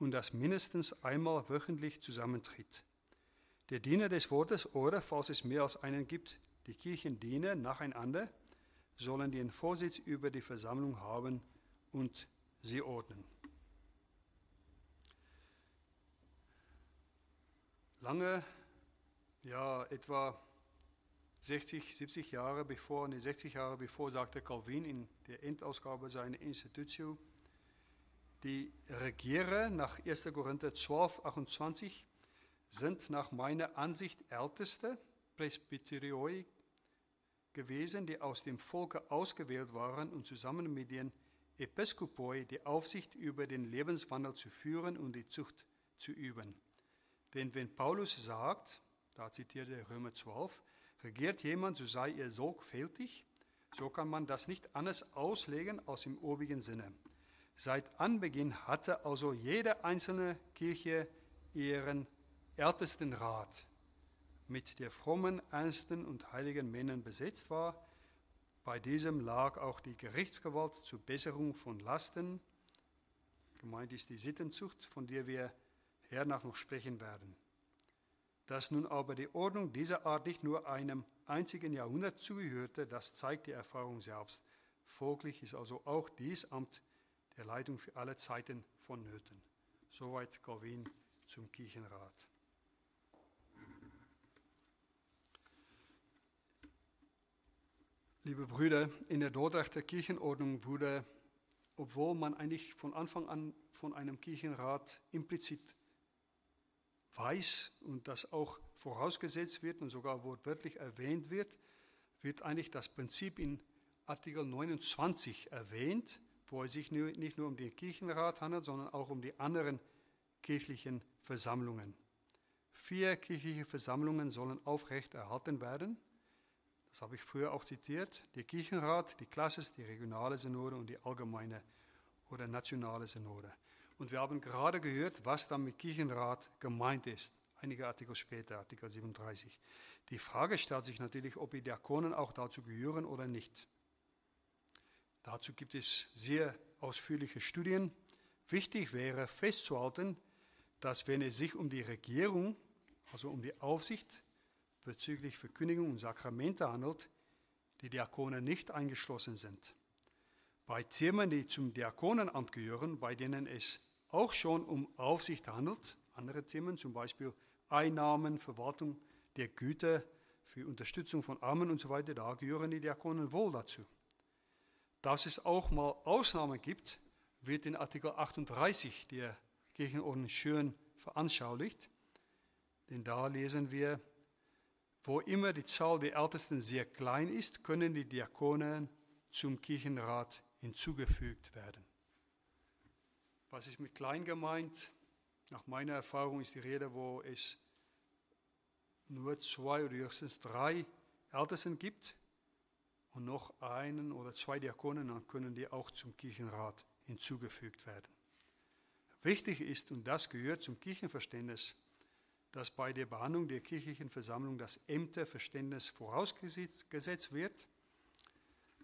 und das mindestens einmal wöchentlich zusammentritt. Der Diener des Wortes oder, falls es mehr als einen gibt, die Kirchendiener nacheinander sollen den Vorsitz über die Versammlung haben und sie ordnen. Lange, ja, etwa 60, 70 Jahre bevor, nee, 60 Jahre bevor sagte Calvin in der Endausgabe seiner Institutio, die Regierer nach 1. Korinther 12, 28 sind nach meiner Ansicht älteste Presbyterioi gewesen, die aus dem Volke ausgewählt waren und zusammen mit den Episkopoi die Aufsicht über den Lebenswandel zu führen und die Zucht zu üben. Denn wenn Paulus sagt, da zitiert er Römer 12, regiert jemand, so sei er sorgfältig, so kann man das nicht anders auslegen als im obigen Sinne. Seit Anbeginn hatte also jede einzelne Kirche ihren Ältestenrat mit der frommen, ernsten und heiligen Männern besetzt war. Bei diesem lag auch die Gerichtsgewalt zur Besserung von Lasten. Gemeint ist die Sittenzucht, von der wir hernach noch sprechen werden. Dass nun aber die Ordnung dieser Art nicht nur einem einzigen Jahrhundert zugehörte, das zeigt die Erfahrung selbst. Folglich ist also auch dies Amt der Leitung für alle Zeiten vonnöten. Soweit Calvin zum Kirchenrat. Liebe Brüder, in der Dordrechter Kirchenordnung wurde, obwohl man eigentlich von Anfang an von einem Kirchenrat implizit weiß und das auch vorausgesetzt wird und sogar wortwörtlich erwähnt wird, wird eigentlich das Prinzip in Artikel 29 erwähnt, wo es sich nicht nur um den Kirchenrat handelt, sondern auch um die anderen kirchlichen Versammlungen. Vier kirchliche Versammlungen sollen aufrecht erhalten werden. Das habe ich früher auch zitiert. Der Kirchenrat, die Klasses, die regionale Synode und die allgemeine oder nationale Synode. Und wir haben gerade gehört, was dann mit Kirchenrat gemeint ist. Einige Artikel später, Artikel 37. Die Frage stellt sich natürlich, ob die Diakonen auch dazu gehören oder nicht. Dazu gibt es sehr ausführliche Studien. Wichtig wäre festzuhalten, dass wenn es sich um die Regierung, also um die Aufsicht bezüglich Verkündigung und Sakramente handelt, die Diakonen nicht eingeschlossen sind. Bei Themen, die zum Diakonenamt gehören, bei denen es auch schon um Aufsicht handelt, andere Themen, zum Beispiel Einnahmen, Verwaltung der Güter für Unterstützung von Armen und so weiter, da gehören die Diakonen wohl dazu. Dass es auch mal Ausnahmen gibt, wird in Artikel 38 der Kirchenordnung schön veranschaulicht. Denn da lesen wir, wo immer die Zahl der Ältesten sehr klein ist, können die Diakonen zum Kirchenrat hinzugefügt werden. Was ist mit klein gemeint? Nach meiner Erfahrung ist die Rede, wo es nur zwei oder höchstens drei Ältesten gibt und noch einen oder zwei Diakonen, dann können die auch zum Kirchenrat hinzugefügt werden. Wichtig ist, und das gehört zum Kirchenverständnis, dass bei der Behandlung der kirchlichen Versammlung das Ämterverständnis vorausgesetzt wird.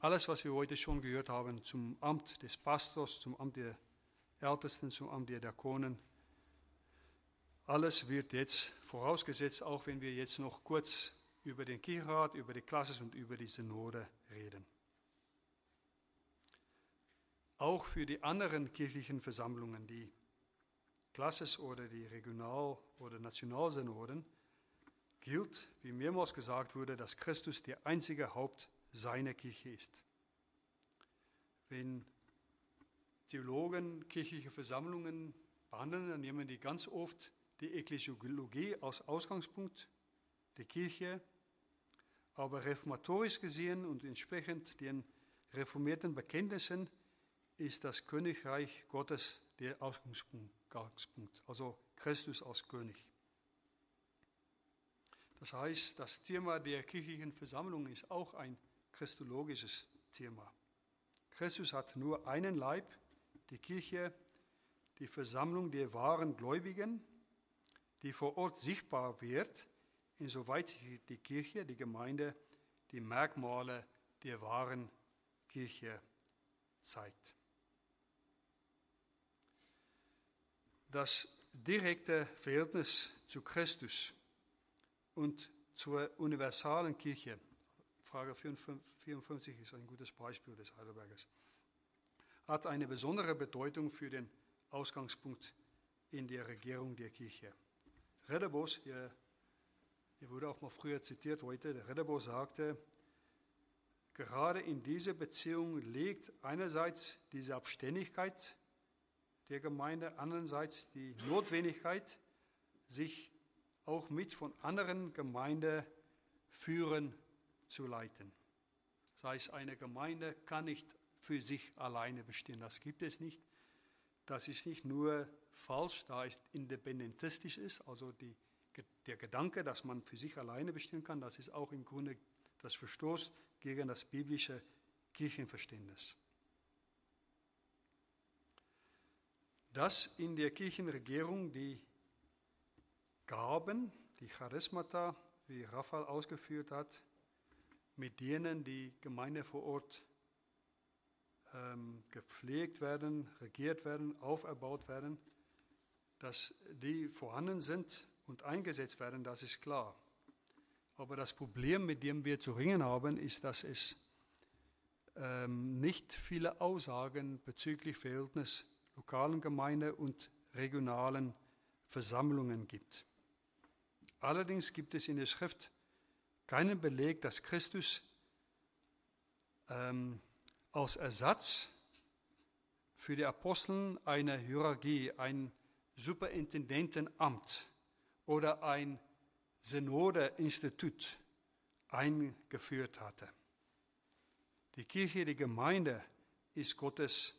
Alles, was wir heute schon gehört haben zum Amt des Pastors, zum Amt der Ältesten, zum Amt der Diakonen, alles wird jetzt vorausgesetzt, auch wenn wir jetzt noch kurz über den Kirchenrat, über die Klasses und über die Synode reden. Auch für die anderen kirchlichen Versammlungen, die Klasses oder die Regional- oder Nationalsynoden, gilt, wie mehrmals gesagt wurde, dass Christus der einzige Haupt seiner Kirche ist. Wenn Theologen kirchliche Versammlungen behandeln, dann nehmen die ganz oft die Ekklesiologie als Ausgangspunkt der Kirche, aber reformatorisch gesehen und entsprechend den reformierten Bekenntnissen ist das Königreich Gottes der Ausgangspunkt, also Christus als König. Das heißt, das Thema der kirchlichen Versammlung ist auch ein christologisches Thema. Christus hat nur einen Leib, die Kirche, die Versammlung der wahren Gläubigen, die vor Ort sichtbar wird, insoweit die Kirche, die Gemeinde, die Merkmale der wahren Kirche zeigt. Das direkte Verhältnis zu Christus und zur universalen Kirche, Frage 54 ist ein gutes Beispiel des Heidelbergers, hat eine besondere Bedeutung für den Ausgangspunkt in der Regierung der Kirche. Redebos, hier, hier wurde auch mal früher zitiert heute, der Redebos sagte, gerade in dieser Beziehung liegt einerseits diese Abständigkeit der Gemeinde, andererseits die Notwendigkeit, sich auch mit von anderen Gemeinden führen zu leiten. Das heißt, eine Gemeinde kann nicht für sich alleine bestehen. Das gibt es nicht. Das ist nicht nur falsch, da es independentistisch ist, also die, der Gedanke, dass man für sich alleine bestehen kann, das ist auch im Grunde das Verstoß gegen das biblische Kirchenverständnis. Dass in der Kirchenregierung die Gaben, die Charismata, wie Raphael ausgeführt hat, mit denen die Gemeinde vor Ort ähm, gepflegt werden, regiert werden, auferbaut werden, dass die vorhanden sind und eingesetzt werden, das ist klar. Aber das Problem, mit dem wir zu ringen haben, ist, dass es ähm, nicht viele Aussagen bezüglich Verhältnis lokalen Gemeinde und regionalen Versammlungen gibt. Allerdings gibt es in der Schrift keinen Beleg, dass Christus ähm, als Ersatz für die Aposteln eine Hierarchie, ein Superintendentenamt oder ein Synode-Institut eingeführt hatte. Die Kirche, die Gemeinde ist Gottes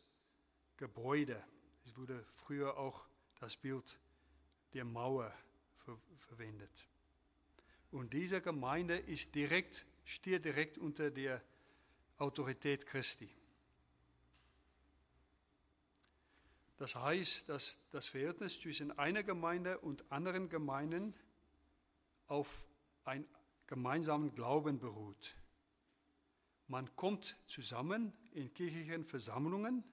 Gebäude. Es wurde früher auch das Bild der Mauer ver verwendet. Und diese Gemeinde ist direkt, steht direkt unter der Autorität Christi. Das heißt, dass das Verhältnis zwischen einer Gemeinde und anderen Gemeinden auf einen gemeinsamen Glauben beruht. Man kommt zusammen in kirchlichen Versammlungen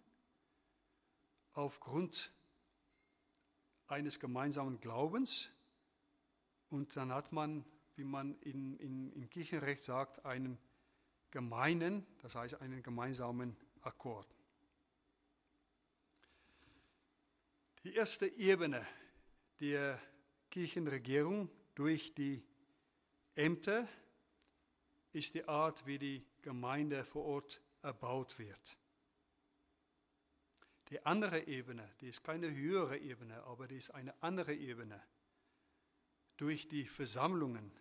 aufgrund eines gemeinsamen Glaubens und dann hat man, wie man in, in, im Kirchenrecht sagt, einen gemeinen, das heißt einen gemeinsamen Akkord. Die erste Ebene der Kirchenregierung durch die Ämter ist die Art, wie die Gemeinde vor Ort erbaut wird. Die andere Ebene, die ist keine höhere Ebene, aber die ist eine andere Ebene. Durch die Versammlungen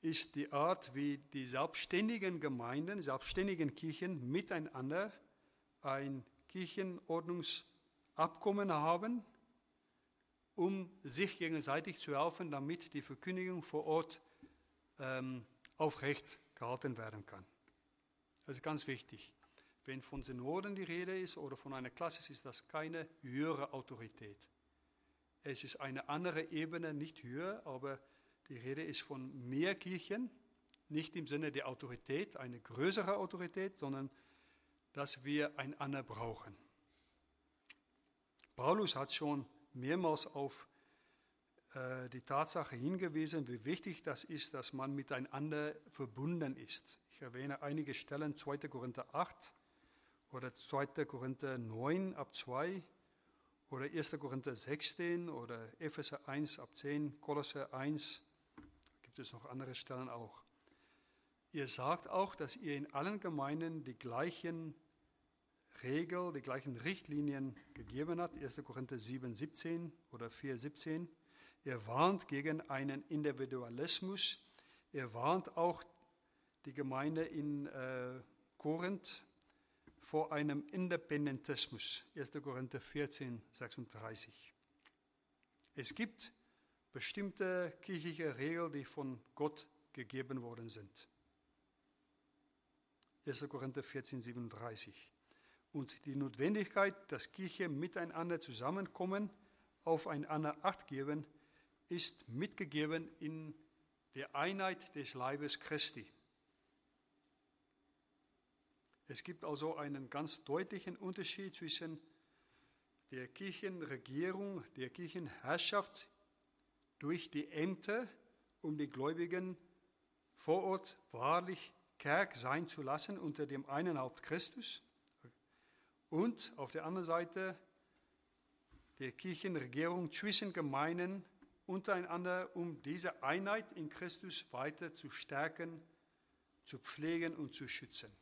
ist die Art, wie die selbstständigen Gemeinden, selbstständigen Kirchen miteinander ein Kirchenordnungsabkommen haben, um sich gegenseitig zu helfen, damit die Verkündigung vor Ort ähm, aufrecht gehalten werden kann. Das ist ganz wichtig. Wenn von Synoden die Rede ist oder von einer Klasse, ist das keine höhere Autorität. Es ist eine andere Ebene, nicht höher, aber die Rede ist von mehr Kirchen, nicht im Sinne der Autorität, eine größere Autorität, sondern dass wir einander brauchen. Paulus hat schon mehrmals auf äh, die Tatsache hingewiesen, wie wichtig das ist, dass man miteinander verbunden ist. Ich erwähne einige Stellen, 2. Korinther 8, oder 2. Korinther 9 ab 2 oder 1. Korinther 16 oder Epheser 1 ab 10, Kolosser 1, gibt es noch andere Stellen auch. Ihr sagt auch, dass ihr in allen Gemeinden die gleichen Regeln, die gleichen Richtlinien gegeben habt, 1. Korinther 7, 17 oder 4, 17. Ihr warnt gegen einen Individualismus. Ihr warnt auch die Gemeinde in äh, Korinth vor einem Independentismus. 1. Korinther 14, 36. Es gibt bestimmte kirchliche Regeln, die von Gott gegeben worden sind. 1. Korinther 14, 37. Und die Notwendigkeit, dass Kirche miteinander zusammenkommen, aufeinander Acht geben, ist mitgegeben in der Einheit des Leibes Christi. Es gibt also einen ganz deutlichen Unterschied zwischen der Kirchenregierung, der Kirchenherrschaft durch die Ämter, um die Gläubigen vor Ort wahrlich Kerk sein zu lassen unter dem einen Haupt Christus und auf der anderen Seite der Kirchenregierung zwischen Gemeinden untereinander, um diese Einheit in Christus weiter zu stärken, zu pflegen und zu schützen.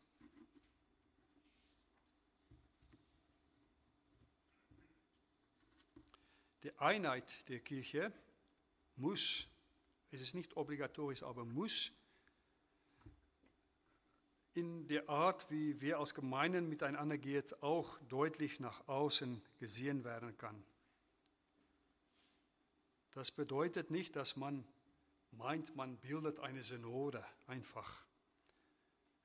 Die Einheit der Kirche muss, es ist nicht obligatorisch, aber muss in der Art, wie wir als Gemeinden miteinander geht, auch deutlich nach außen gesehen werden kann. Das bedeutet nicht, dass man meint, man bildet eine Synode einfach.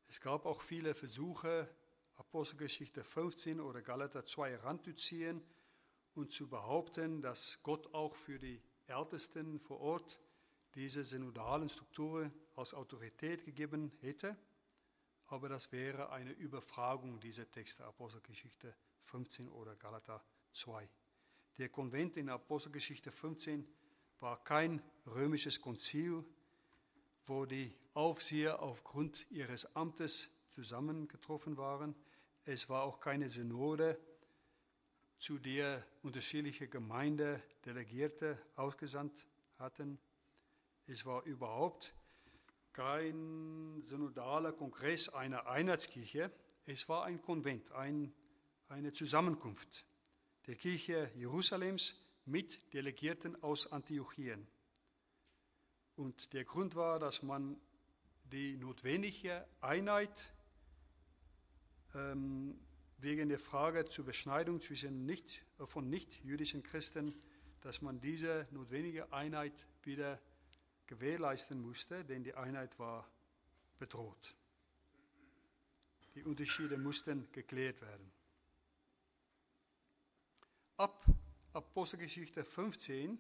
Es gab auch viele Versuche, Apostelgeschichte 15 oder Galater 2 ranzuziehen und zu behaupten, dass Gott auch für die Ältesten vor Ort diese synodalen Strukturen als Autorität gegeben hätte. Aber das wäre eine Überfragung dieser Texte, Apostelgeschichte 15 oder Galater 2. Der Konvent in Apostelgeschichte 15 war kein römisches Konzil, wo die Aufseher aufgrund ihres Amtes zusammengetroffen waren. Es war auch keine Synode, zu der unterschiedliche Gemeinde Delegierte ausgesandt hatten. Es war überhaupt kein synodaler Kongress einer Einheitskirche. Es war ein Konvent, ein, eine Zusammenkunft der Kirche Jerusalems mit Delegierten aus Antiochien. Und der Grund war, dass man die notwendige Einheit ähm, wegen der Frage zur Beschneidung zwischen nicht, von nicht-jüdischen Christen, dass man diese notwendige Einheit wieder gewährleisten musste, denn die Einheit war bedroht. Die Unterschiede mussten geklärt werden. Ab Apostelgeschichte 15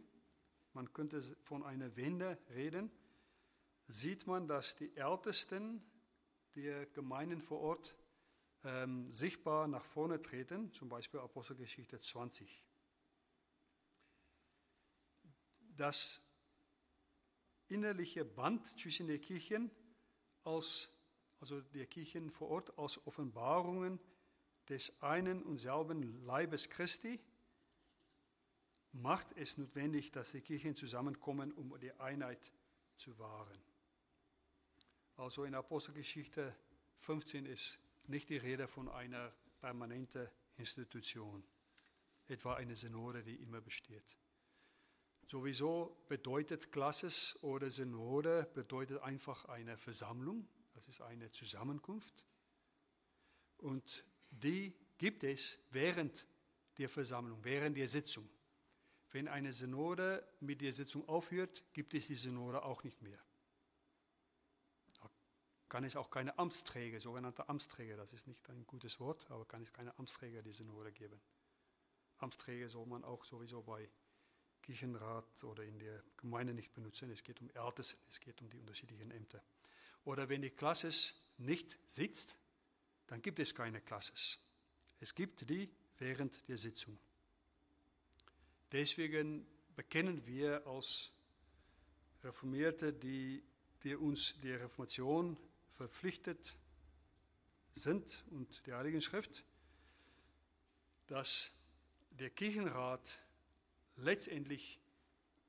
man könnte von einer Wende reden, sieht man, dass die Ältesten der Gemeinden vor Ort ähm, sichtbar nach vorne treten, zum Beispiel Apostelgeschichte 20. Das innerliche Band zwischen den Kirchen, als, also der Kirchen vor Ort, als Offenbarungen des einen und selben Leibes Christi, macht es notwendig, dass die Kirchen zusammenkommen, um die Einheit zu wahren. Also in Apostelgeschichte 15 ist nicht die Rede von einer permanenten Institution, etwa eine Synode, die immer besteht. Sowieso bedeutet Klasses oder Synode bedeutet einfach eine Versammlung, das ist eine Zusammenkunft. Und die gibt es während der Versammlung, während der Sitzung. Wenn eine Synode mit der Sitzung aufhört, gibt es die Synode auch nicht mehr. Kann es auch keine Amtsträger, sogenannte Amtsträger, das ist nicht ein gutes Wort, aber kann es keine Amtsträger die Synode geben. Amtsträger soll man auch sowieso bei Kirchenrat oder in der Gemeinde nicht benutzen. Es geht um Ältesten, es geht um die unterschiedlichen Ämter. Oder wenn die Klasses nicht sitzt, dann gibt es keine Klasses. Es gibt die während der Sitzung. Deswegen bekennen wir als Reformierte, die wir uns der Reformation verpflichtet sind und der Heiligen Schrift, dass der Kirchenrat letztendlich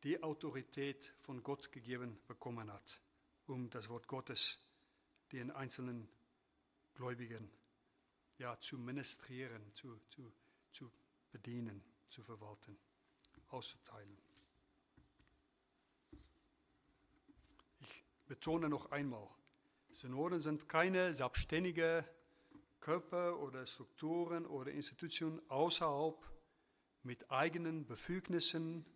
die Autorität von Gott gegeben bekommen hat, um das Wort Gottes den einzelnen Gläubigen ja, zu ministrieren, zu, zu, zu bedienen, zu verwalten auszuteilen. Ich betone noch einmal, Synoden sind keine selbstständige Körper oder Strukturen oder Institutionen außerhalb mit eigenen Befugnissen,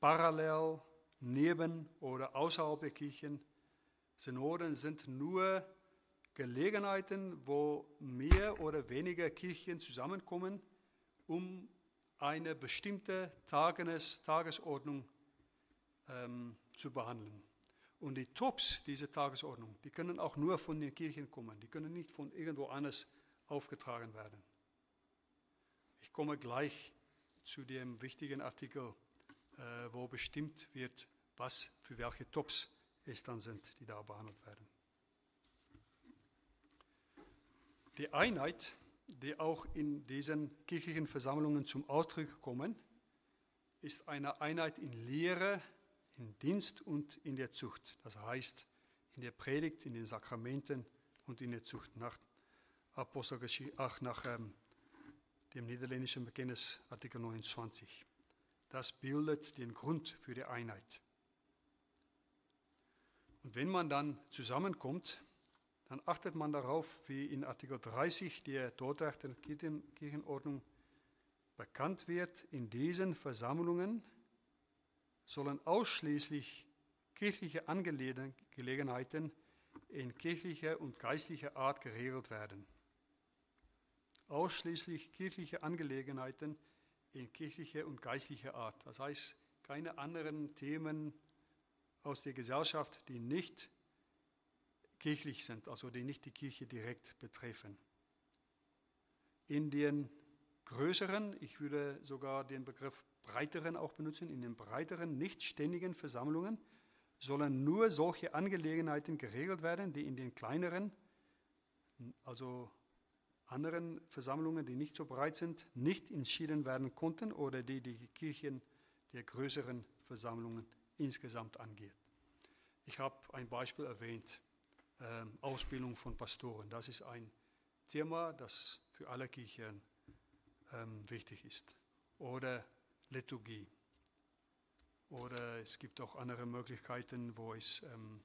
parallel, neben oder außerhalb der Kirchen. Synoden sind nur Gelegenheiten, wo mehr oder weniger Kirchen zusammenkommen, um eine bestimmte Tages Tagesordnung ähm, zu behandeln. Und die Tops dieser Tagesordnung, die können auch nur von den Kirchen kommen, die können nicht von irgendwo anders aufgetragen werden. Ich komme gleich zu dem wichtigen Artikel, äh, wo bestimmt wird, was für welche Tops es dann sind, die da behandelt werden. Die Einheit die auch in diesen kirchlichen Versammlungen zum Ausdruck kommen, ist eine Einheit in Lehre, in Dienst und in der Zucht. Das heißt, in der Predigt, in den Sakramenten und in der Zucht nach ach, nach ähm, dem niederländischen Bekenntnis Artikel 29. Das bildet den Grund für die Einheit. Und wenn man dann zusammenkommt, dann achtet man darauf, wie in Artikel 30 der Dordrechter Kirchenordnung bekannt wird, in diesen Versammlungen sollen ausschließlich kirchliche Angelegenheiten in kirchlicher und geistlicher Art geregelt werden. Ausschließlich kirchliche Angelegenheiten in kirchlicher und geistlicher Art. Das heißt, keine anderen Themen aus der Gesellschaft, die nicht kirchlich sind, also die nicht die Kirche direkt betreffen. In den größeren, ich würde sogar den Begriff breiteren auch benutzen, in den breiteren, nicht ständigen Versammlungen sollen nur solche Angelegenheiten geregelt werden, die in den kleineren, also anderen Versammlungen, die nicht so breit sind, nicht entschieden werden konnten oder die die Kirchen der größeren Versammlungen insgesamt angeht. Ich habe ein Beispiel erwähnt, äh, Ausbildung von Pastoren. Das ist ein Thema, das für alle Kirchen ähm, wichtig ist. Oder Liturgie. Oder es gibt auch andere Möglichkeiten, wo es ähm,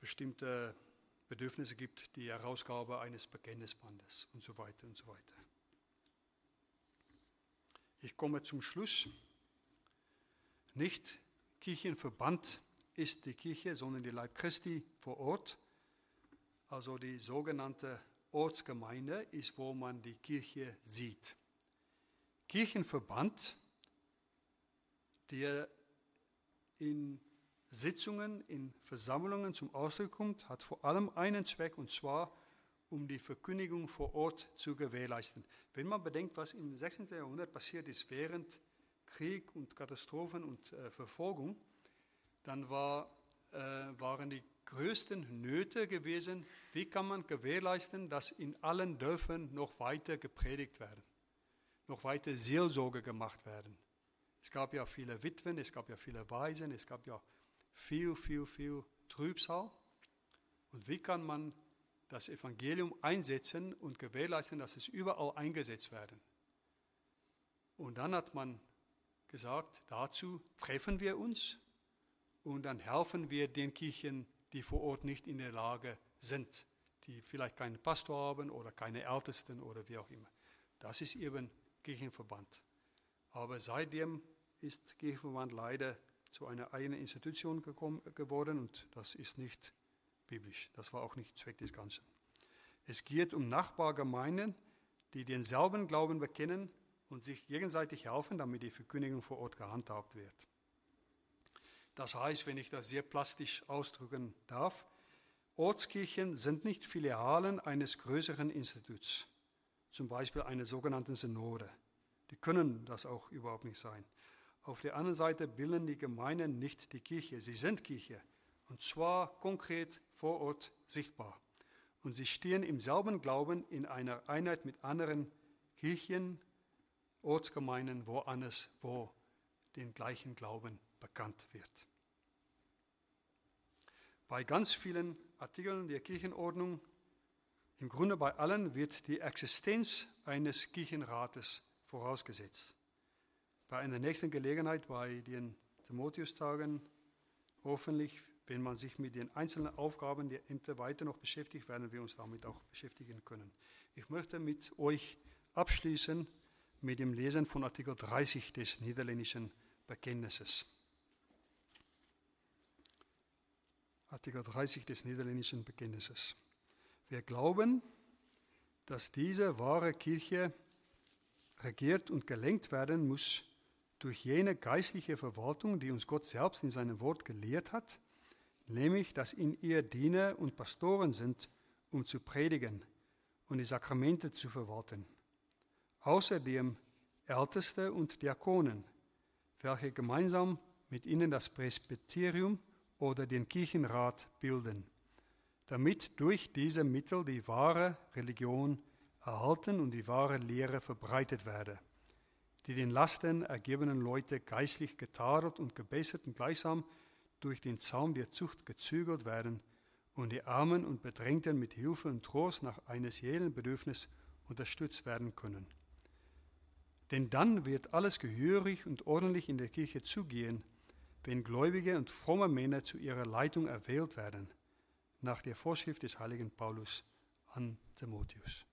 bestimmte Bedürfnisse gibt, die Herausgabe eines Bekenntnisbandes und so weiter und so weiter. Ich komme zum Schluss. Nicht Kirchenverband ist die Kirche, sondern die Leib Christi vor Ort. Also die sogenannte Ortsgemeinde ist, wo man die Kirche sieht. Kirchenverband, der in Sitzungen, in Versammlungen zum Ausdruck kommt, hat vor allem einen Zweck, und zwar um die Verkündigung vor Ort zu gewährleisten. Wenn man bedenkt, was im 16. Jahrhundert passiert ist während Krieg und Katastrophen und äh, Verfolgung, dann war, äh, waren die größten Nöte gewesen, wie kann man gewährleisten, dass in allen Dörfern noch weiter gepredigt werden, noch weiter Seelsorge gemacht werden. Es gab ja viele Witwen, es gab ja viele Waisen, es gab ja viel, viel, viel Trübsal. Und wie kann man das Evangelium einsetzen und gewährleisten, dass es überall eingesetzt werden? Und dann hat man gesagt, dazu treffen wir uns und dann helfen wir den Kirchen, die vor Ort nicht in der Lage sind, die vielleicht keinen Pastor haben oder keine Ältesten oder wie auch immer. Das ist eben Kirchenverband. Aber seitdem ist Kirchenverband leider zu einer eigenen Institution gekommen, geworden und das ist nicht biblisch. Das war auch nicht Zweck des Ganzen. Es geht um Nachbargemeinden, die denselben Glauben bekennen und sich gegenseitig helfen, damit die Verkündigung vor Ort gehandhabt wird. Das heißt, wenn ich das sehr plastisch ausdrücken darf, Ortskirchen sind nicht Filialen eines größeren Instituts, zum Beispiel einer sogenannten Synode. Die können das auch überhaupt nicht sein. Auf der anderen Seite bilden die Gemeinden nicht die Kirche. Sie sind Kirche und zwar konkret vor Ort sichtbar. Und sie stehen im selben Glauben in einer Einheit mit anderen Kirchen, Ortsgemeinden, wo alles, wo den gleichen Glauben bekannt wird. Bei ganz vielen Artikeln der Kirchenordnung, im Grunde bei allen, wird die Existenz eines Kirchenrates vorausgesetzt bei einer nächsten Gelegenheit, bei den Timotheus-Tagen, hoffentlich, wenn man sich mit den einzelnen Aufgaben der Ämter weiter noch beschäftigt, werden wir uns damit auch beschäftigen können. Ich möchte mit euch abschließen mit dem Lesen von Artikel 30 des niederländischen Bekenntnisses. Artikel 30 des niederländischen Bekenntnisses. Wir glauben, dass diese wahre Kirche regiert und gelenkt werden muss durch jene geistliche Verwaltung, die uns Gott selbst in seinem Wort gelehrt hat, nämlich, dass in ihr Diener und Pastoren sind, um zu predigen und die Sakramente zu verwalten. Außerdem Älteste und Diakonen, welche gemeinsam mit ihnen das Presbyterium oder den Kirchenrat bilden, damit durch diese Mittel die wahre Religion erhalten und die wahre Lehre verbreitet werde die den Lasten ergebenen Leute geistlich getadelt und gebessert und gleichsam durch den Zaum der Zucht gezügelt werden und die Armen und Bedrängten mit Hilfe und Trost nach eines jeden Bedürfnis unterstützt werden können. Denn dann wird alles gehörig und ordentlich in der Kirche zugehen, wenn gläubige und fromme Männer zu ihrer Leitung erwählt werden, nach der Vorschrift des heiligen Paulus an Timotheus.